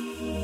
Yeah.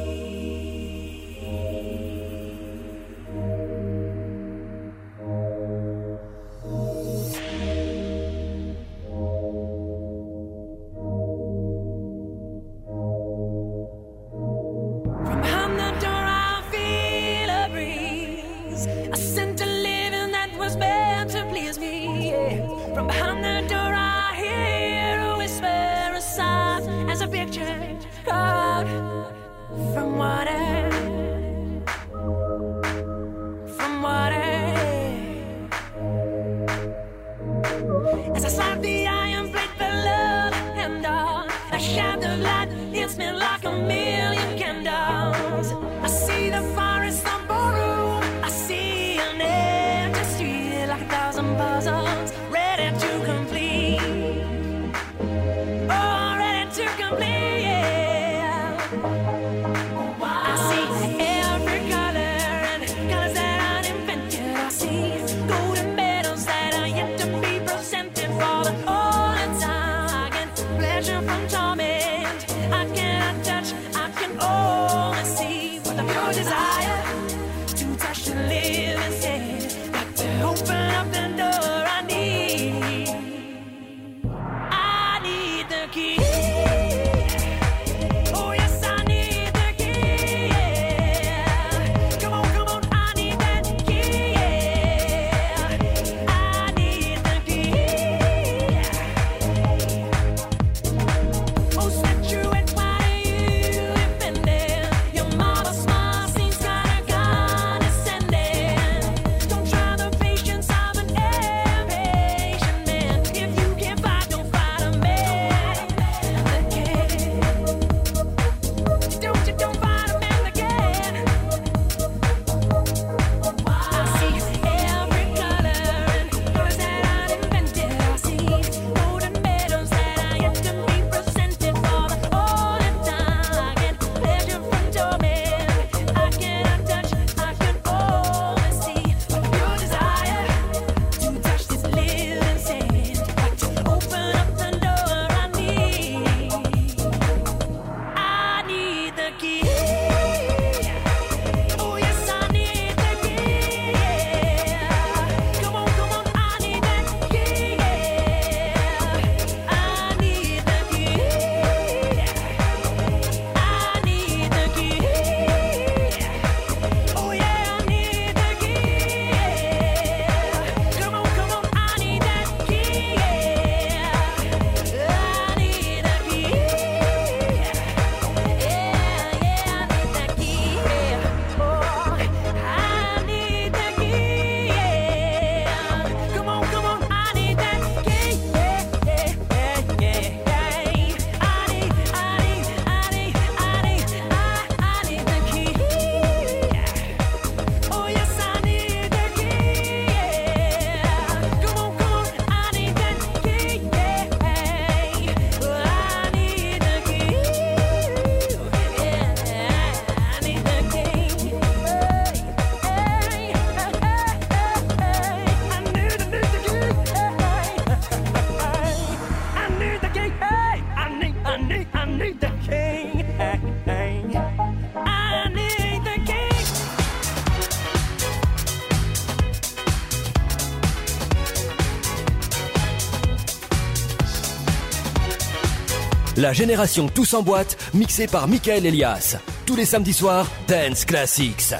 La génération Tous en boîte, mixée par Michael Elias. Tous les samedis soirs, Dance Classics.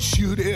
Shoot it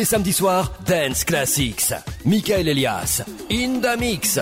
les samedis soirs, Dance Classics. Michael Elias, In the Mix.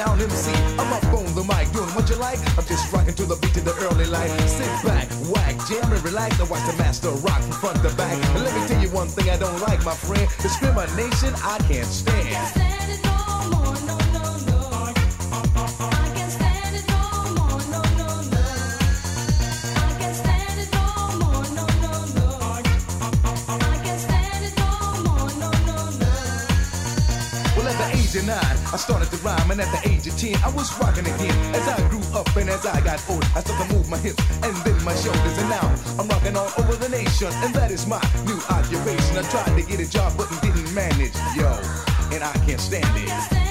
down MC. I'm up on the mic, doing what you like. I'm just rocking to the beat in the early light. Sit back, whack, jam and relax. I watch the master rock from front to back. And let me tell you one thing I don't like, my friend. Discrimination, I can't stand. I can't stand it no more, no, no, no. I can't stand it no more, no, no, no. I can't stand it no more, no, no, no. I can't stand it no more, no, no, no. Well, at the age of nine, I started to rhyme, and at the age ten, I was rocking again. As I grew up and as I got old, I started to move my hips and then my shoulders, and now I'm rocking all over the nation, and that is my new occupation. I tried to get a job, but didn't manage, yo, and I can't stand it.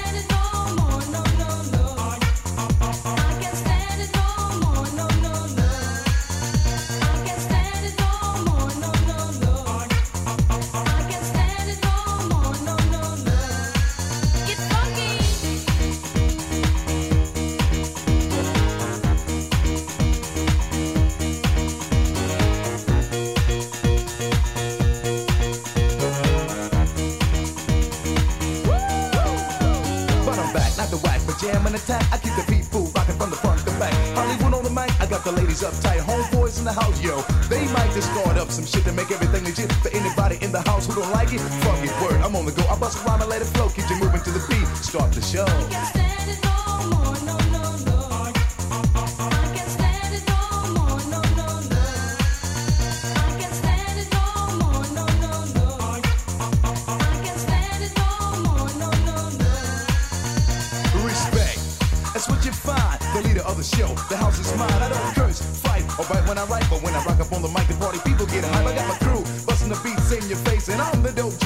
Ladies uptight. Homeboys in the house, yo. They might just start up some shit to make everything legit. For anybody in the house who don't like it, fuck it, word. I'm on the go. I bust a rhyme and let it flow. Keep you moving to the beat. Start the show. People get hype. I got my crew busting the beats in your face, and I'm the dope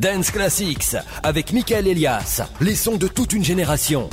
Dance Classics avec Michael Elias, les sons de toute une génération.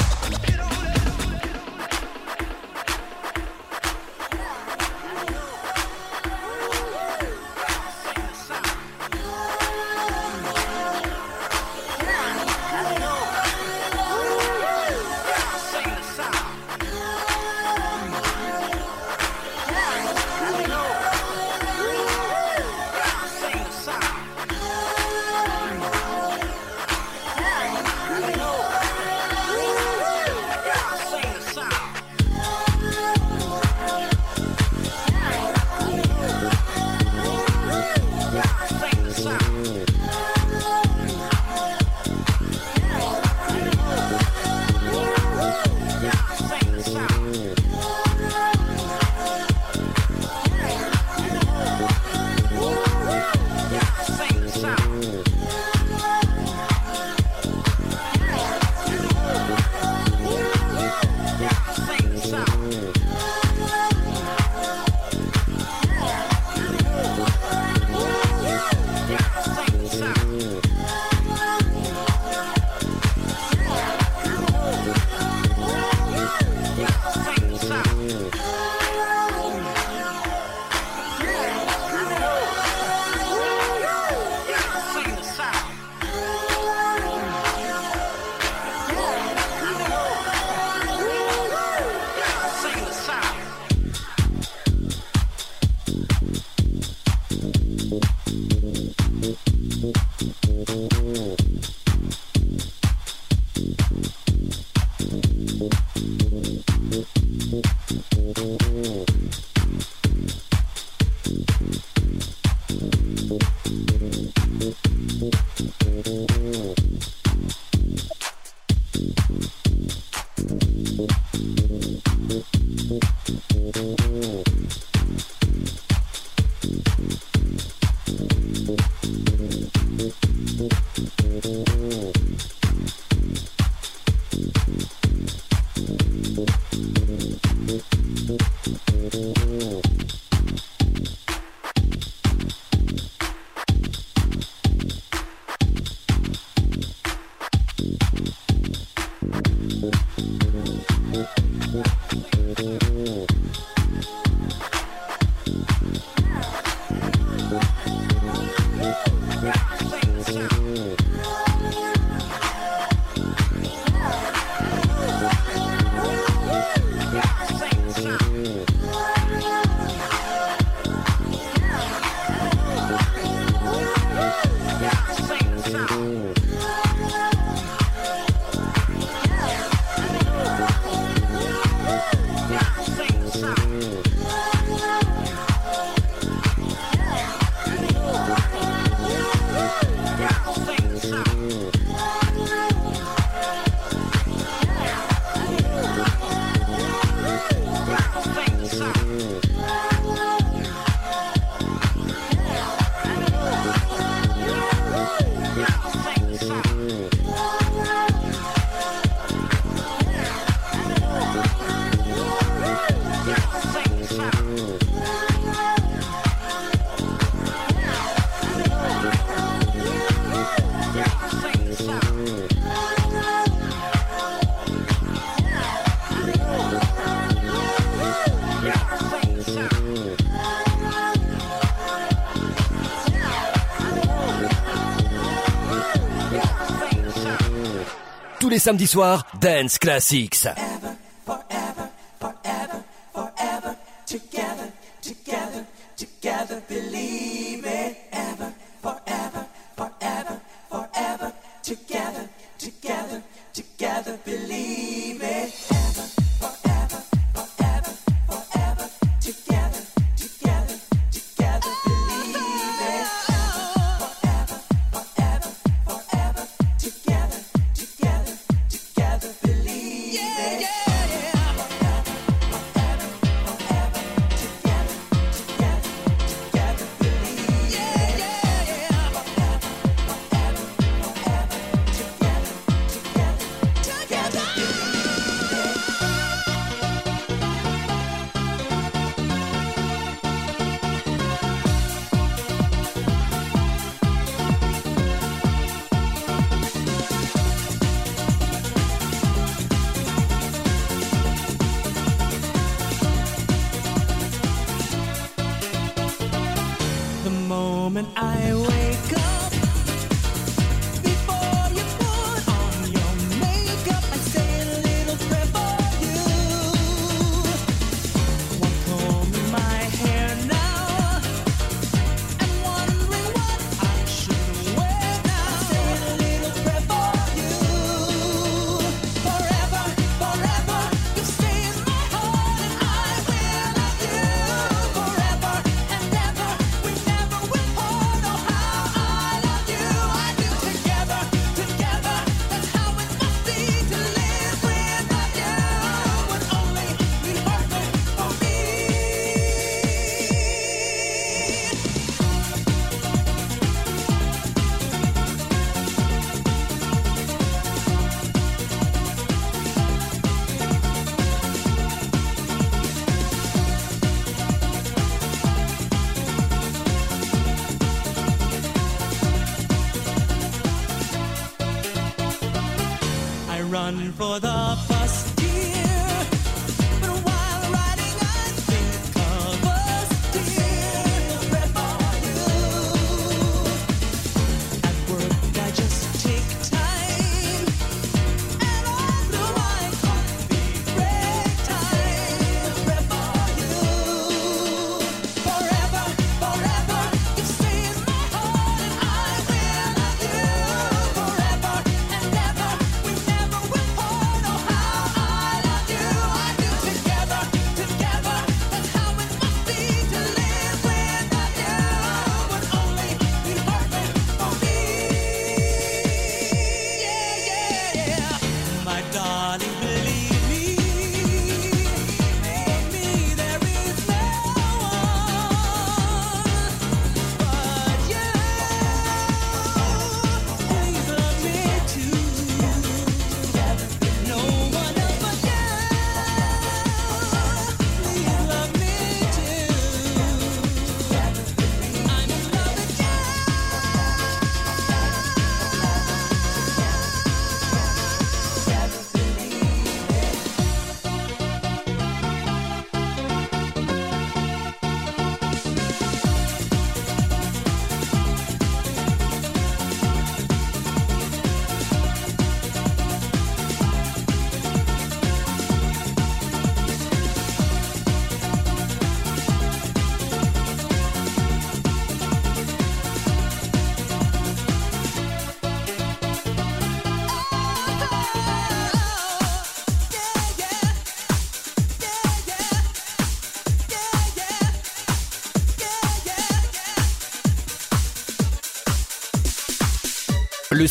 samedi soir, Dance Classics.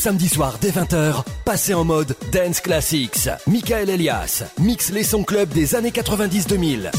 samedi soir dès 20h, passez en mode Dance Classics. Michael Elias mixe les sons club des années 90-2000.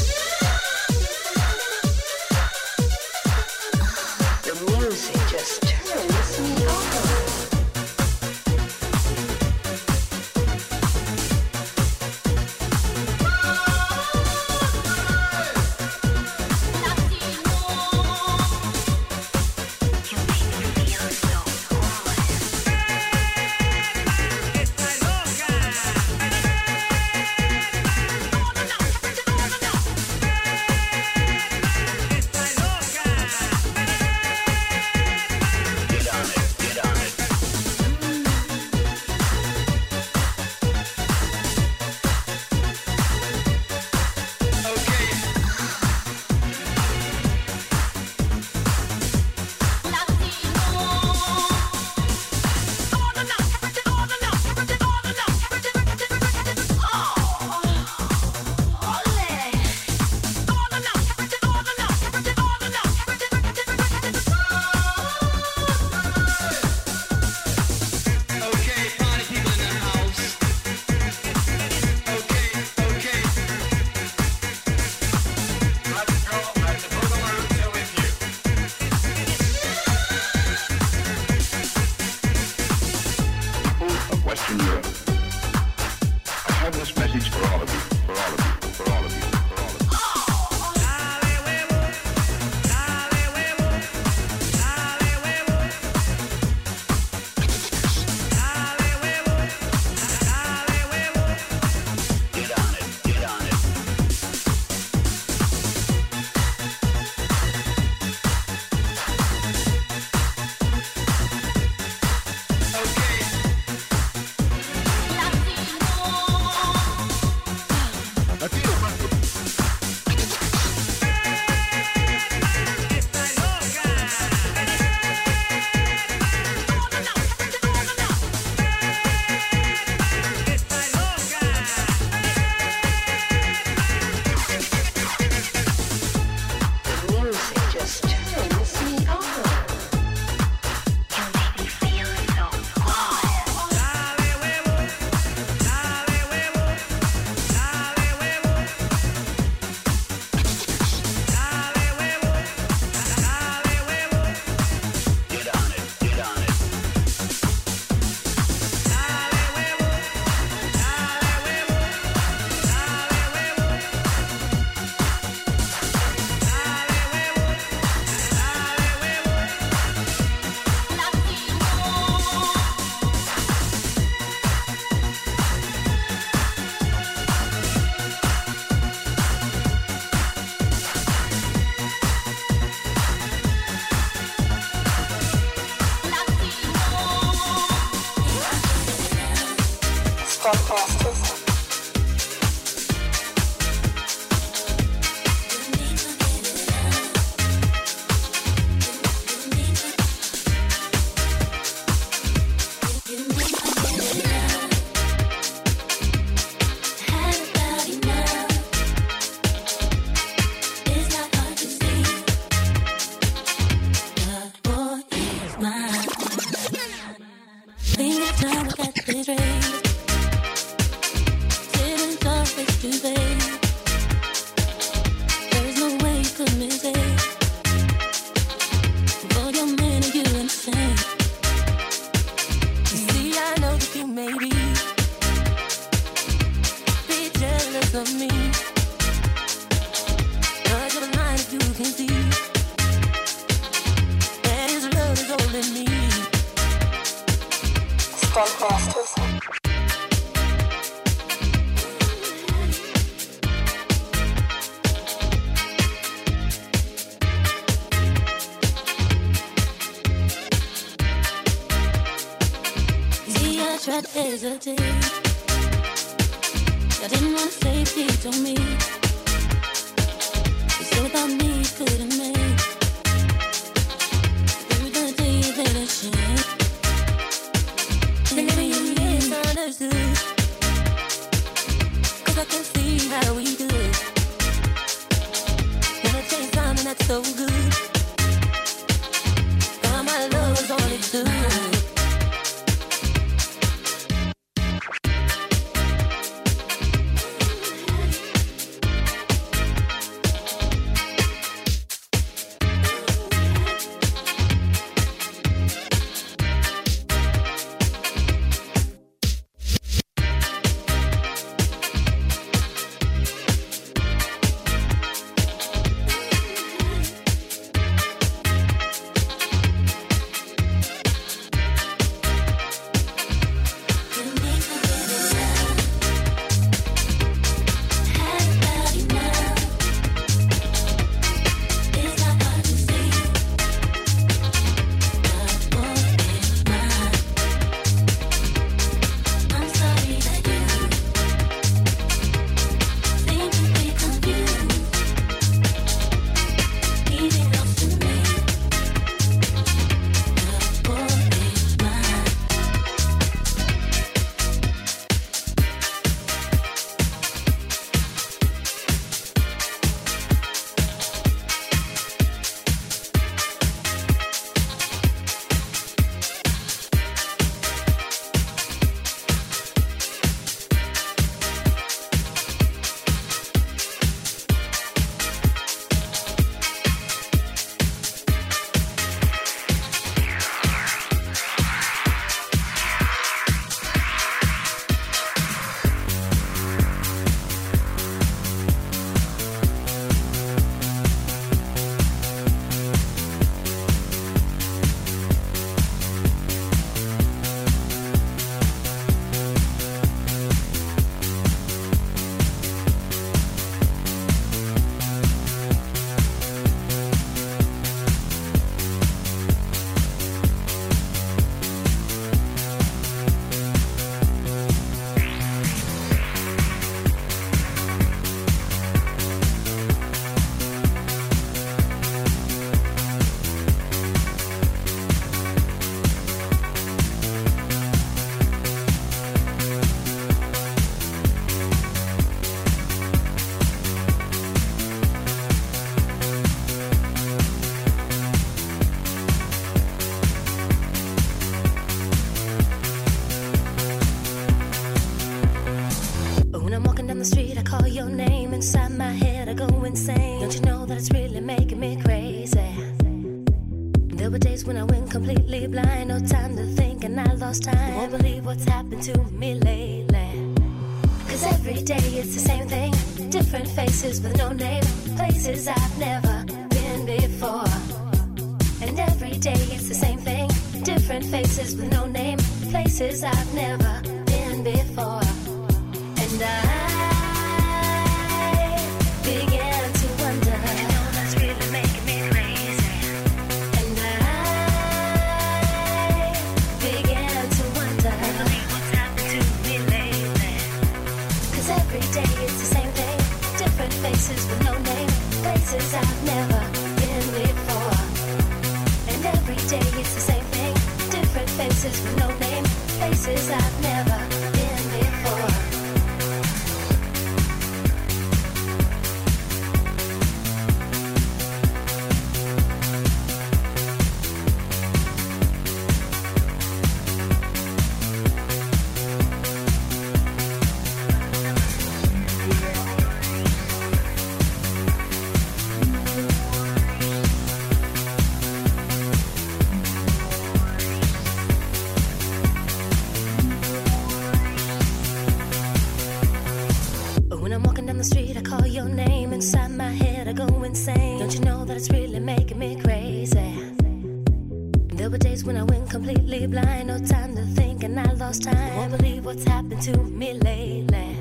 last time. Won't believe what's happened to me lately.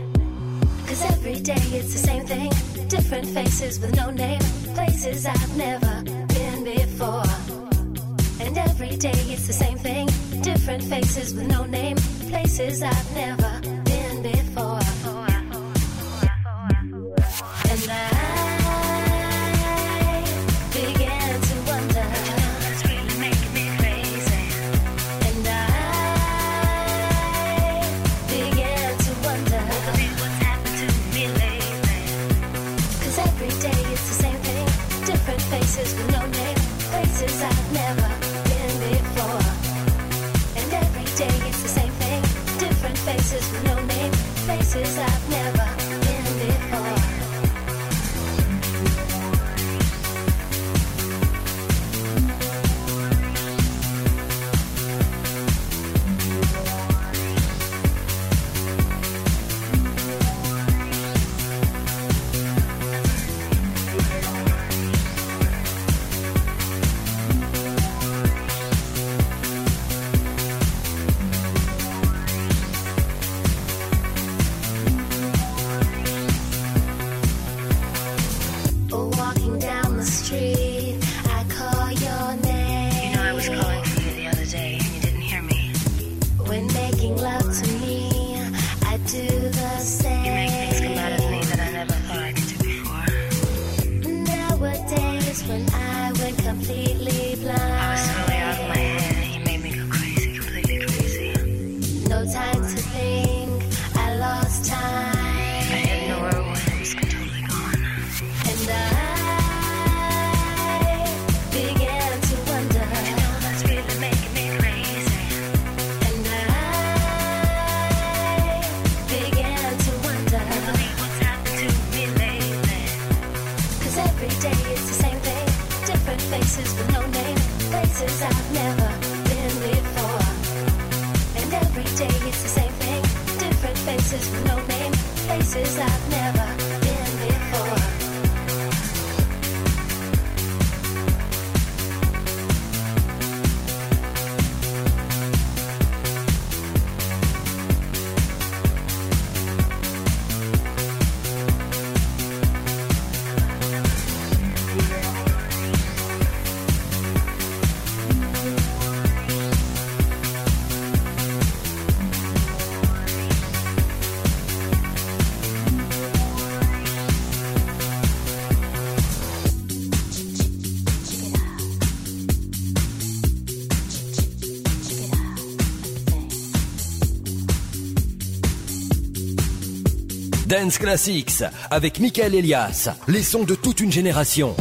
Cause every day it's the same thing. Different faces with no name. Places I've never been before. And every day it's the same thing. Different faces with no name. Places I've never Dance Classics avec Michael Elias, les sons de toute une génération.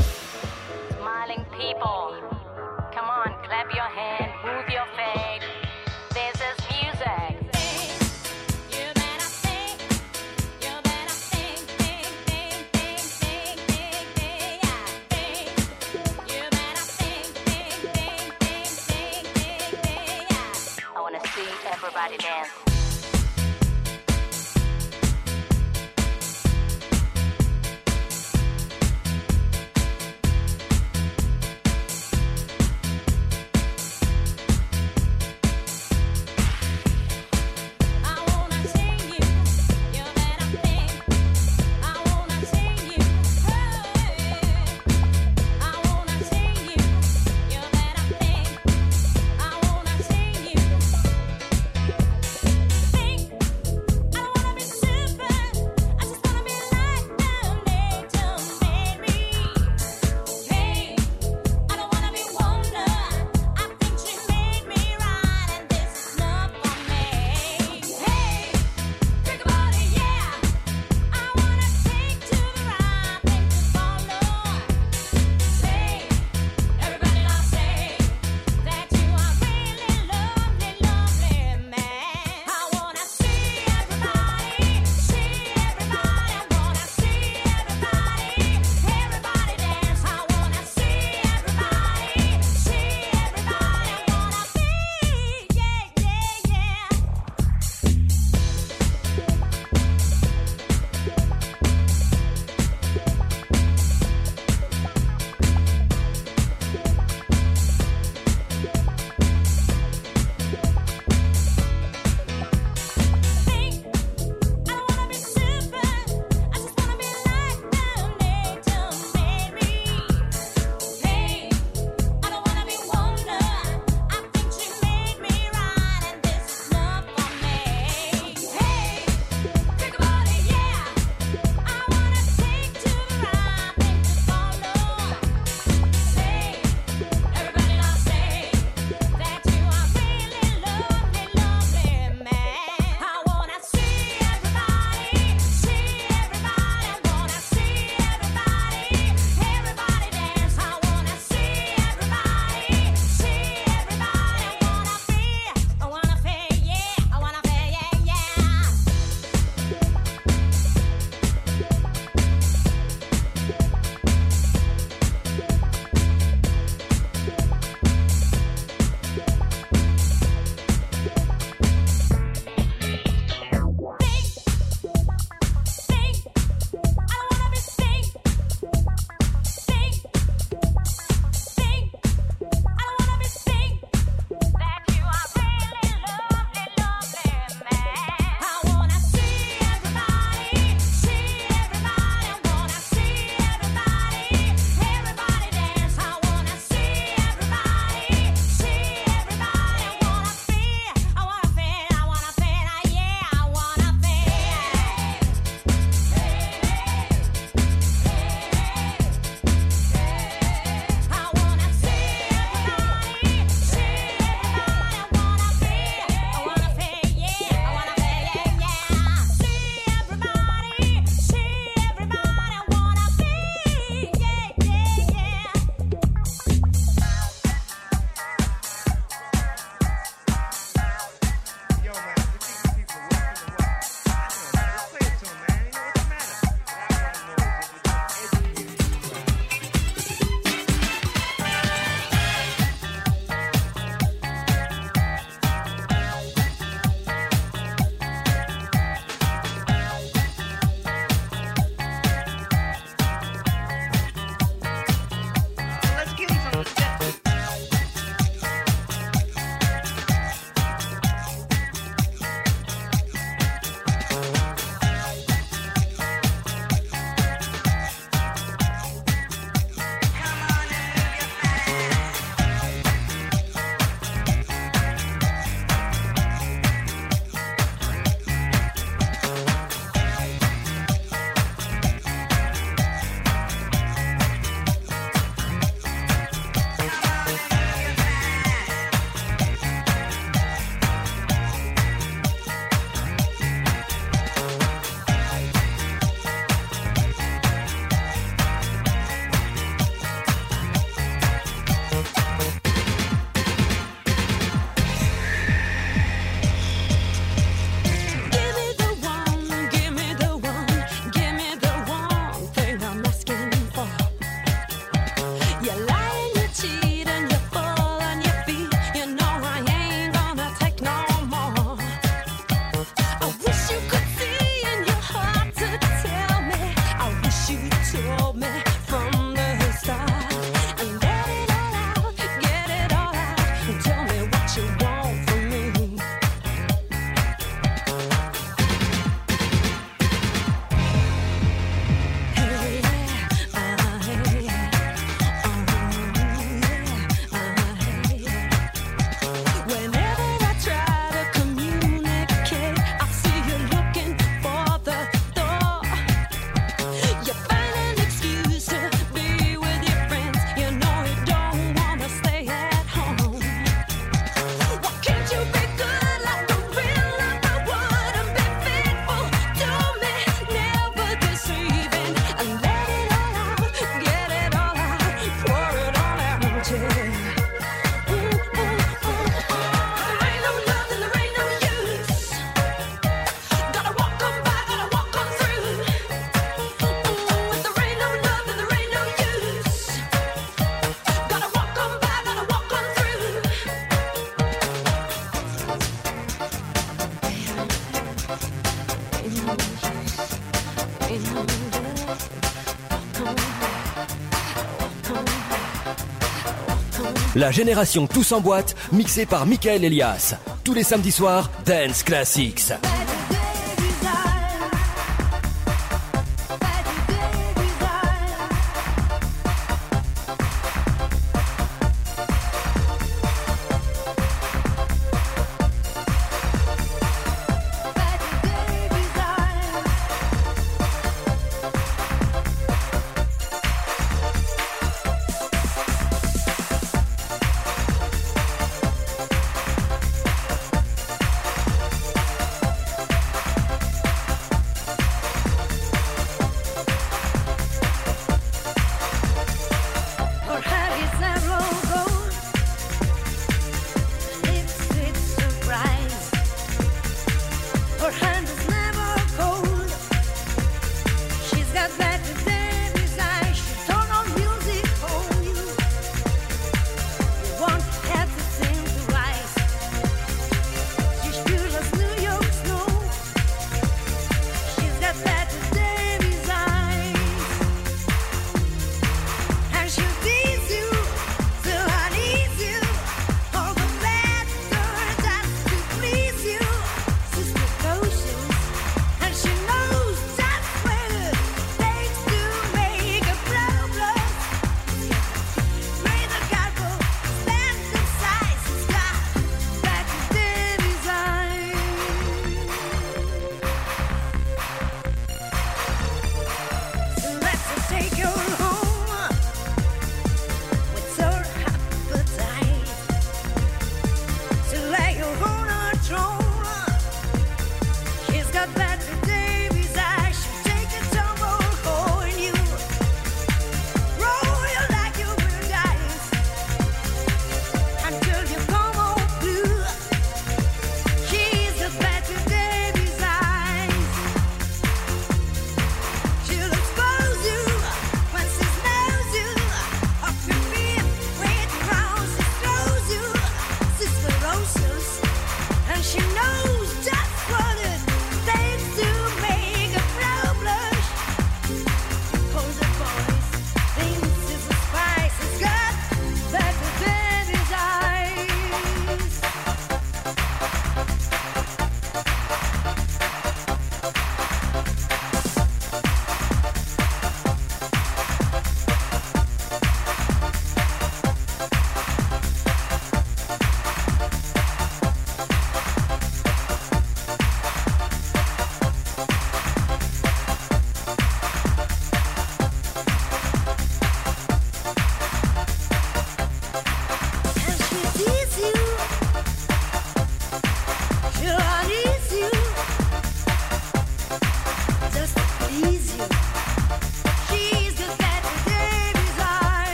la génération Tous en boîte, mixée par Michael Elias. Tous les samedis soirs, Dance Classics.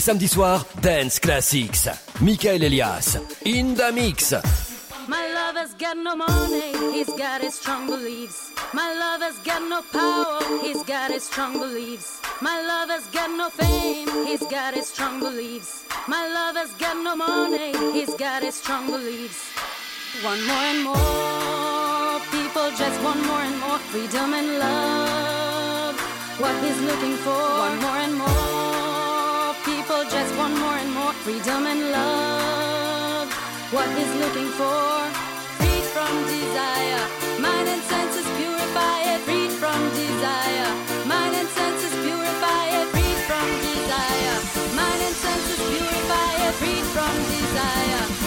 les samedis soirs, Dance Classics. Michael Elias, in the mix. My love has got no money, he's got his strong beliefs. My love has got no power, he's got his strong beliefs. My love has got no fame, he's got his strong beliefs. My love has got no money, he's got his strong beliefs. One more and more people just want more and more freedom and love. What he's looking for, one more and more people just one more and more freedom and love. What is looking for? Freed from desire, mind and senses purify it. Freed from desire, mind and senses purify it. Freed from desire, mind and senses purify it. Freed from desire.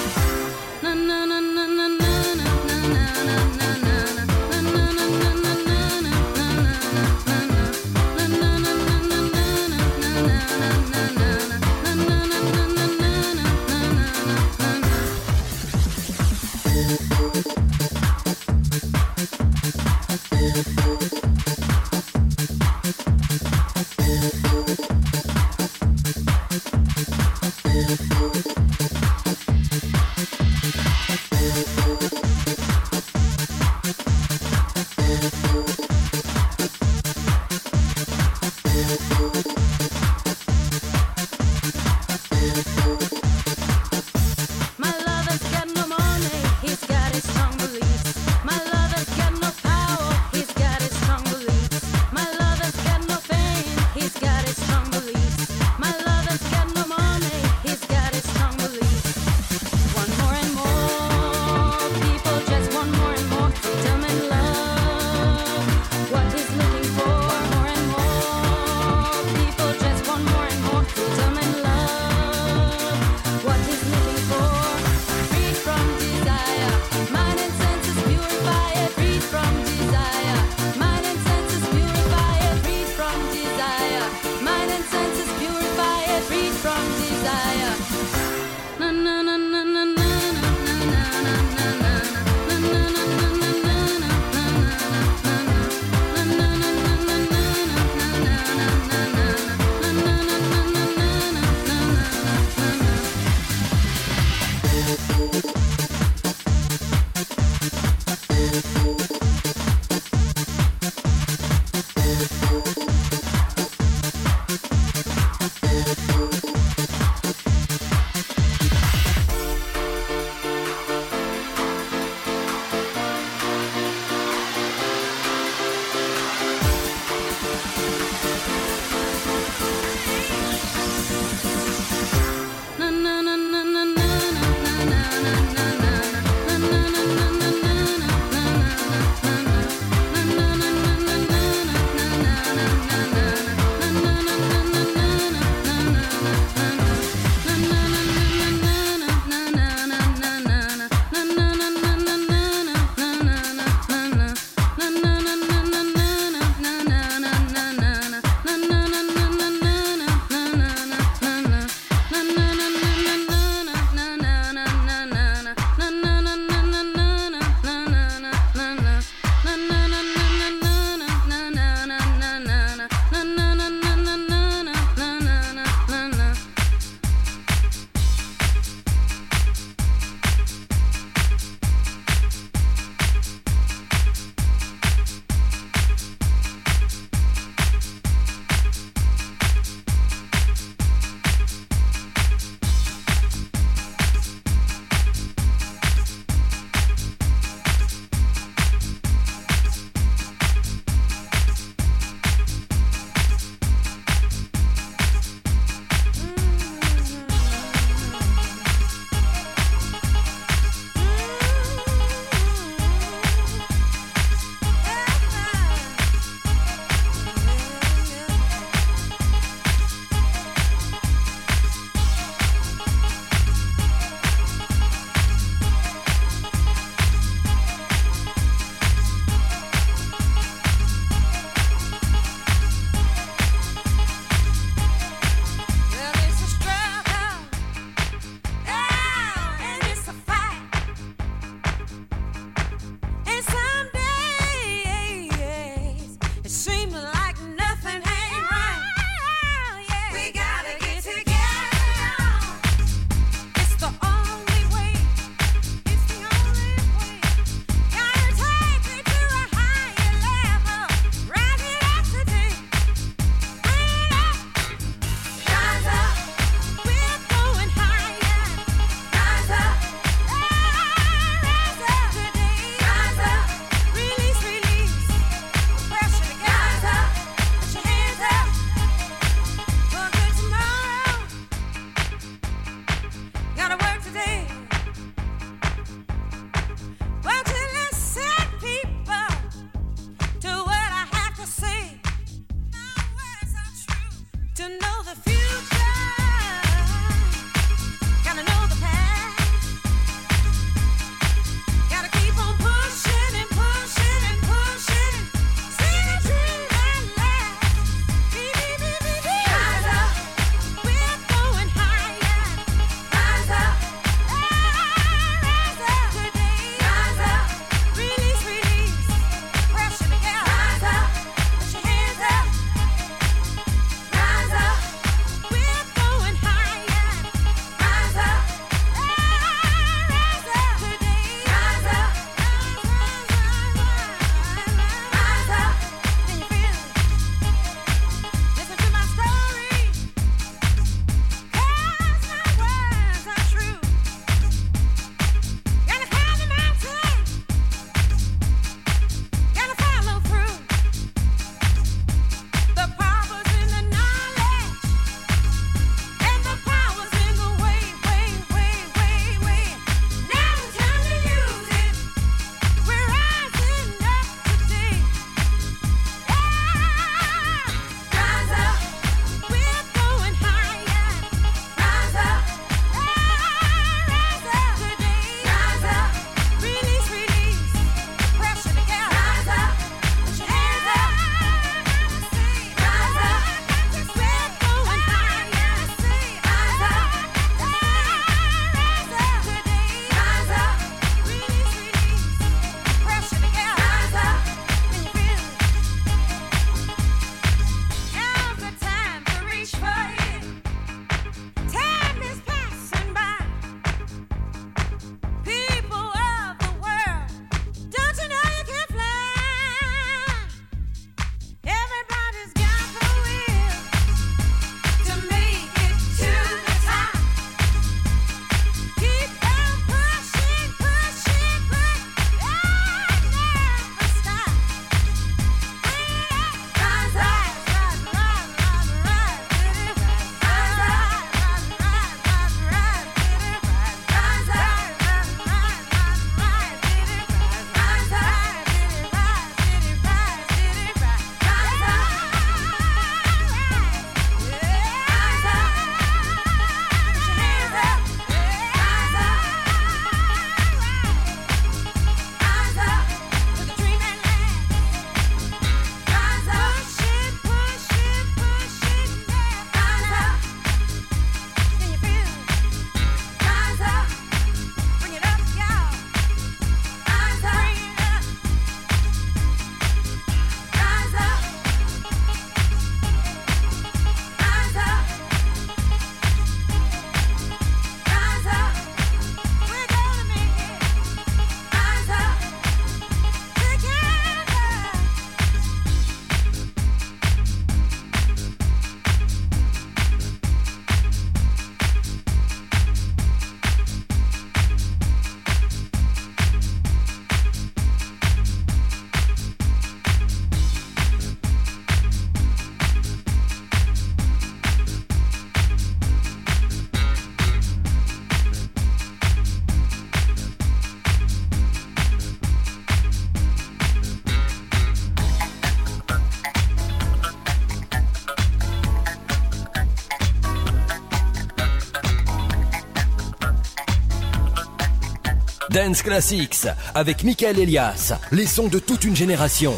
Dance Classics avec Michael Elias, les sons de toute une génération.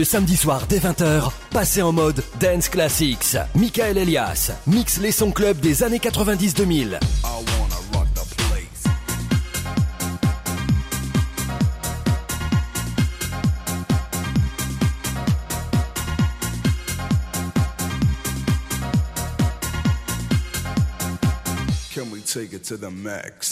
Le samedi soir dès 20h, passez en mode Dance Classics. Michael Elias mixe les sons club des années 90-2000. Can we take it to the max?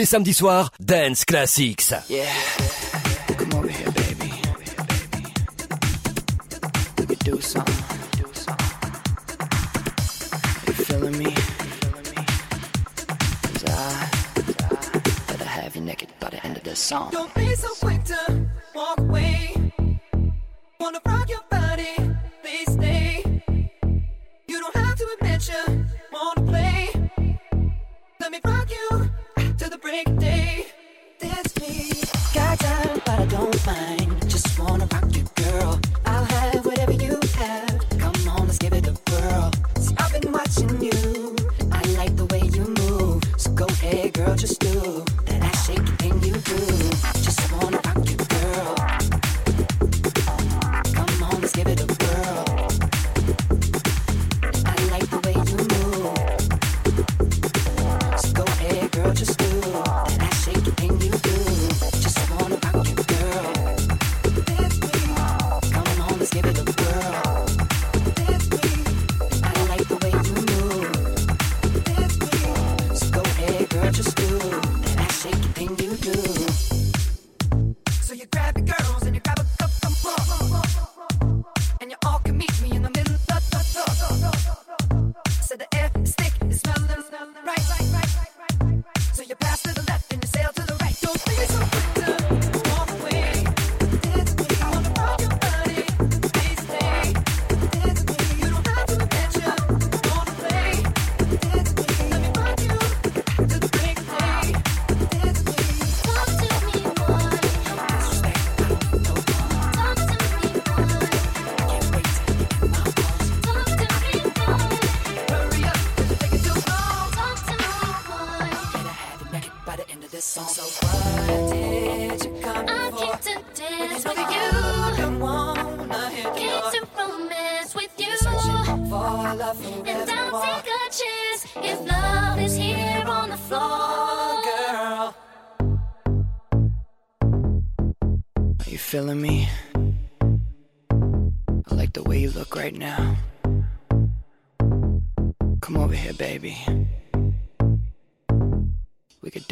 Les samedis soirs, Dance Classics. Yeah. Come over here, baby. Naked by the end of this song.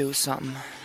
Do something.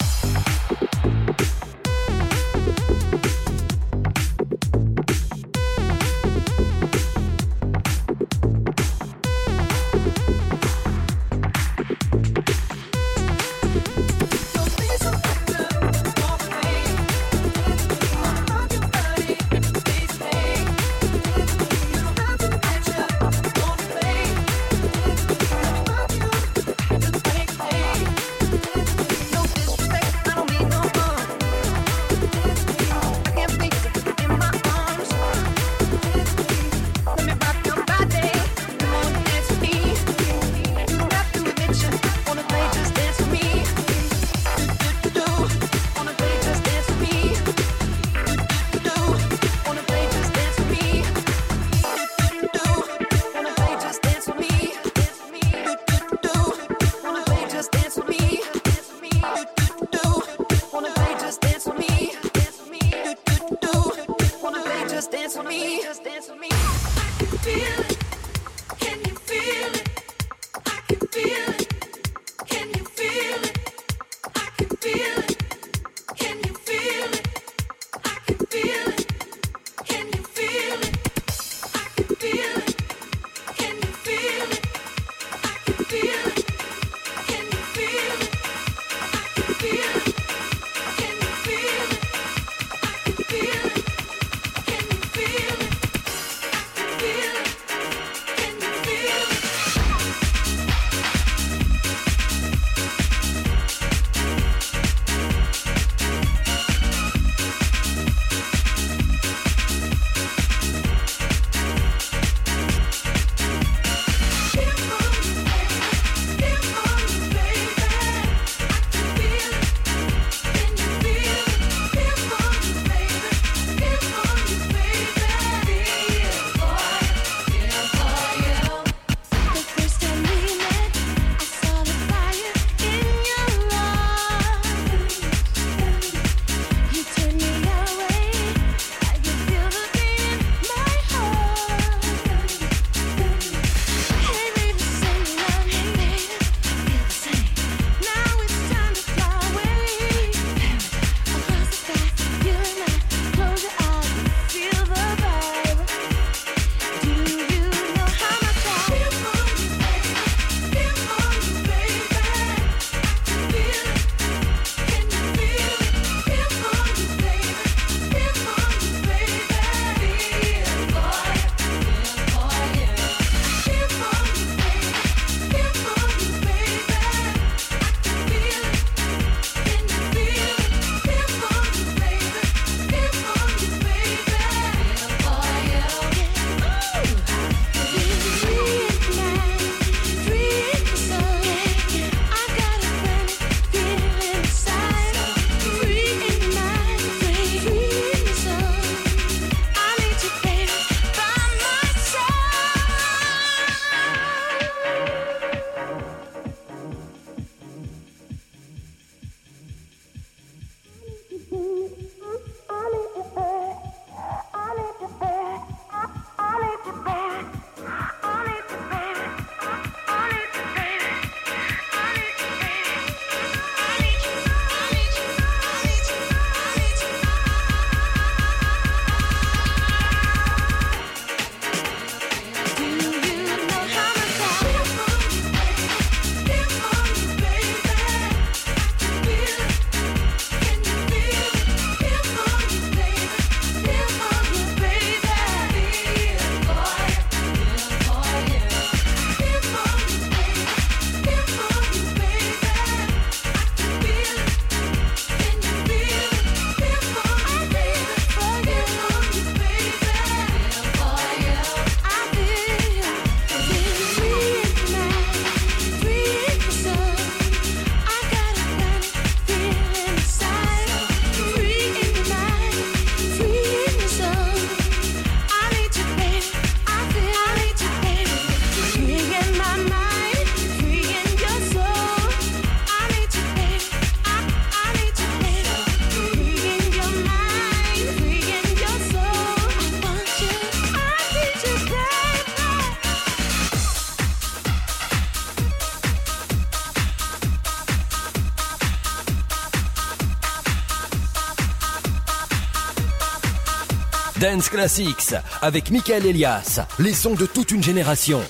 Dance Classics avec Michael Elias, les sons de toute une génération.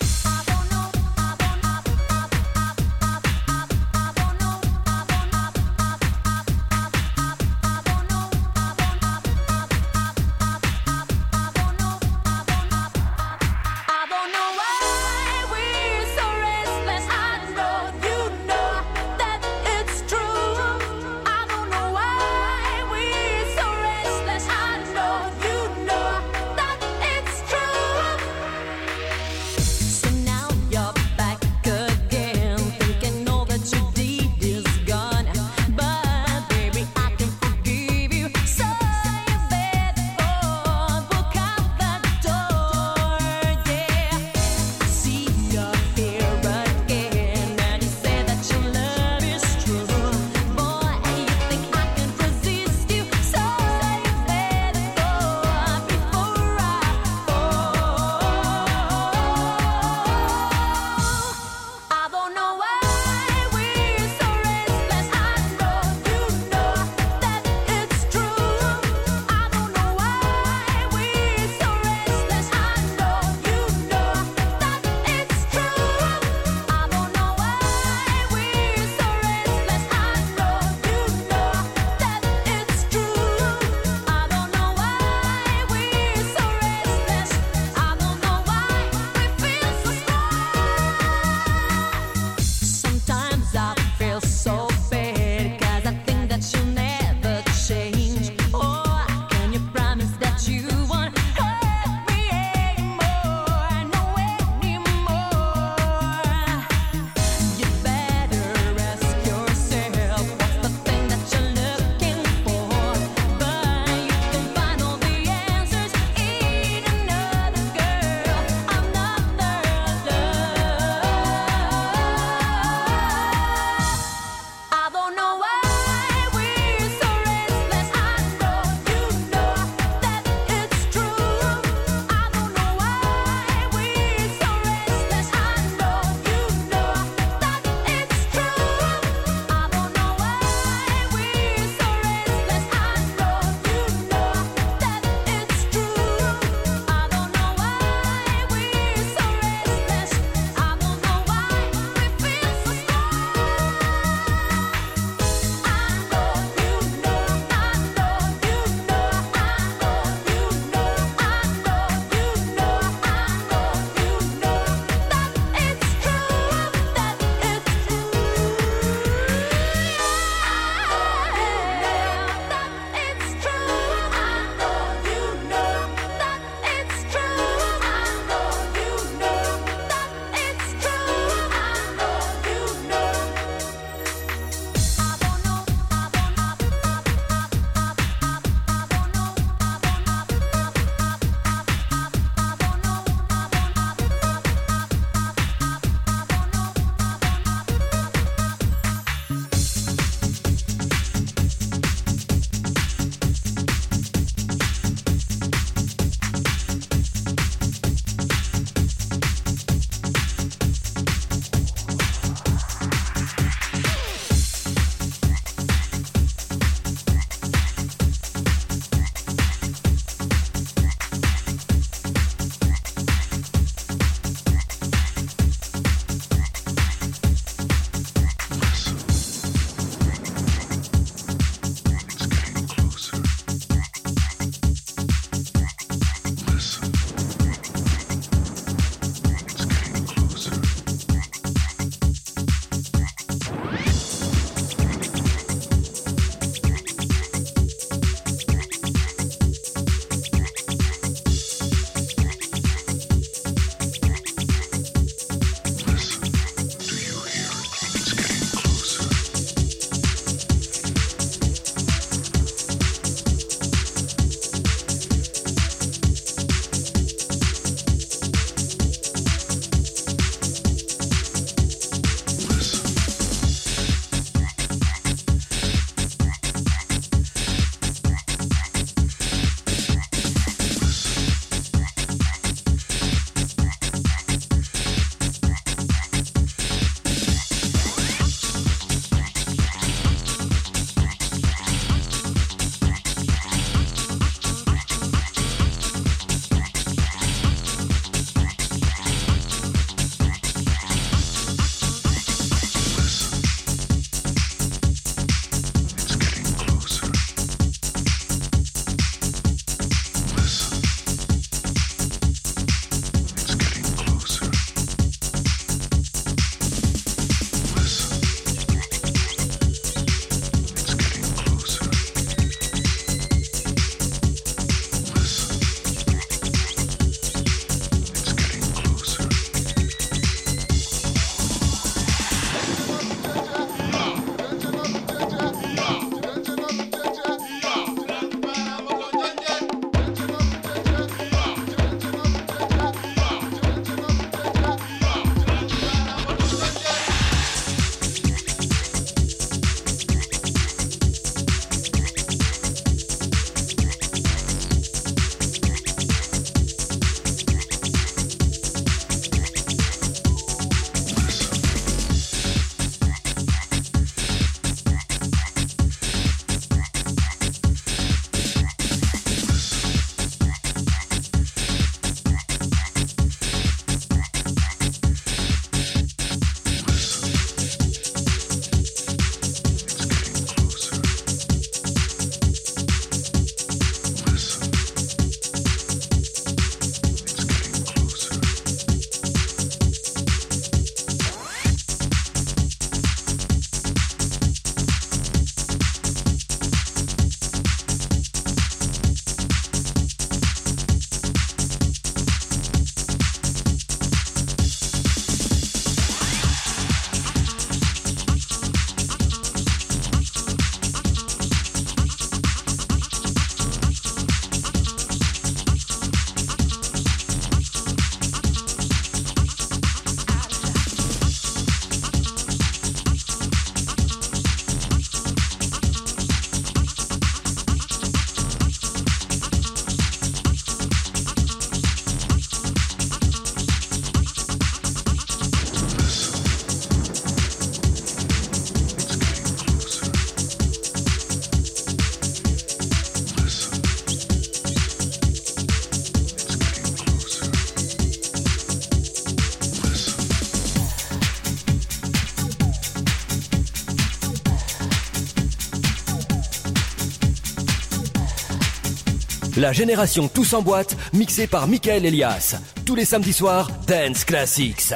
La génération Tous en boîte, mixée par Michael Elias. Tous les samedis soirs, Dance Classics.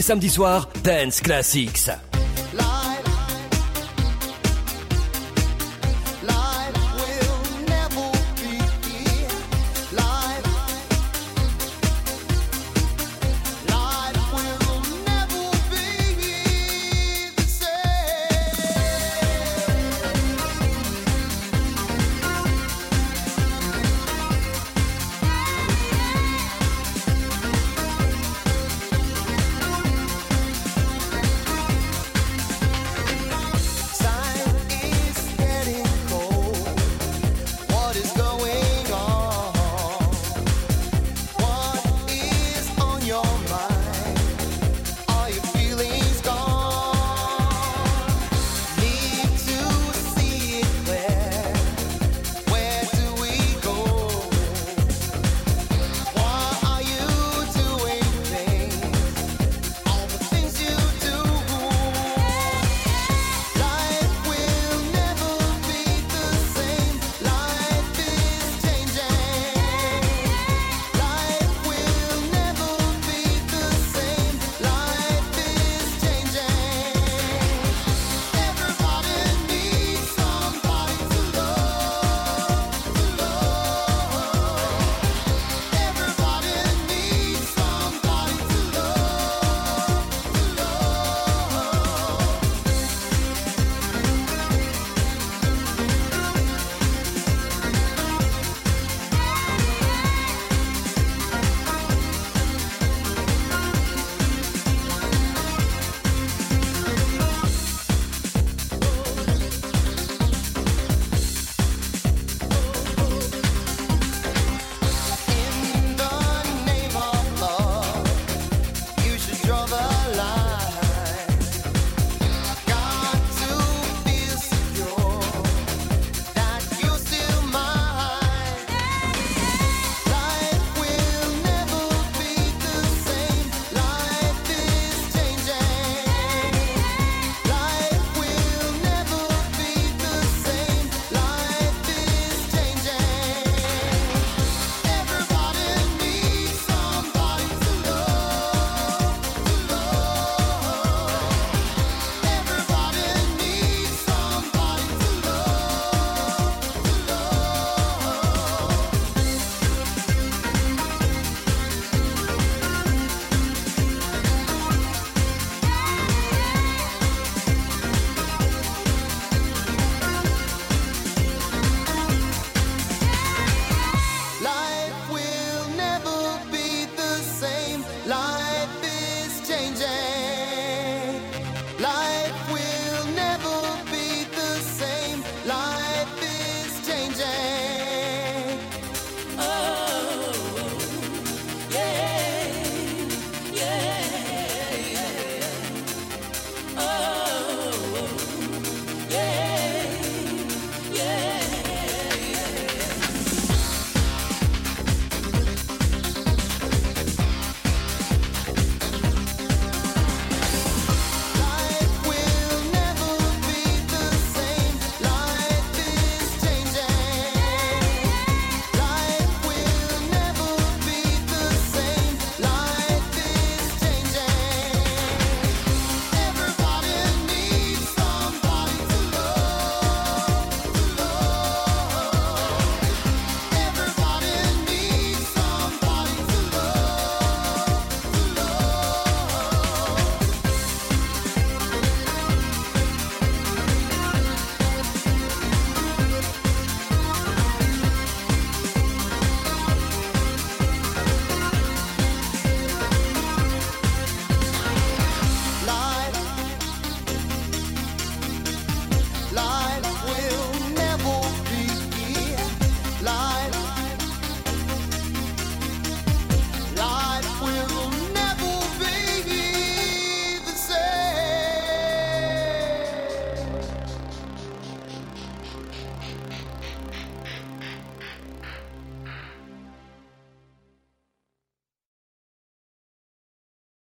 Les samedis soirs, Dance Classics.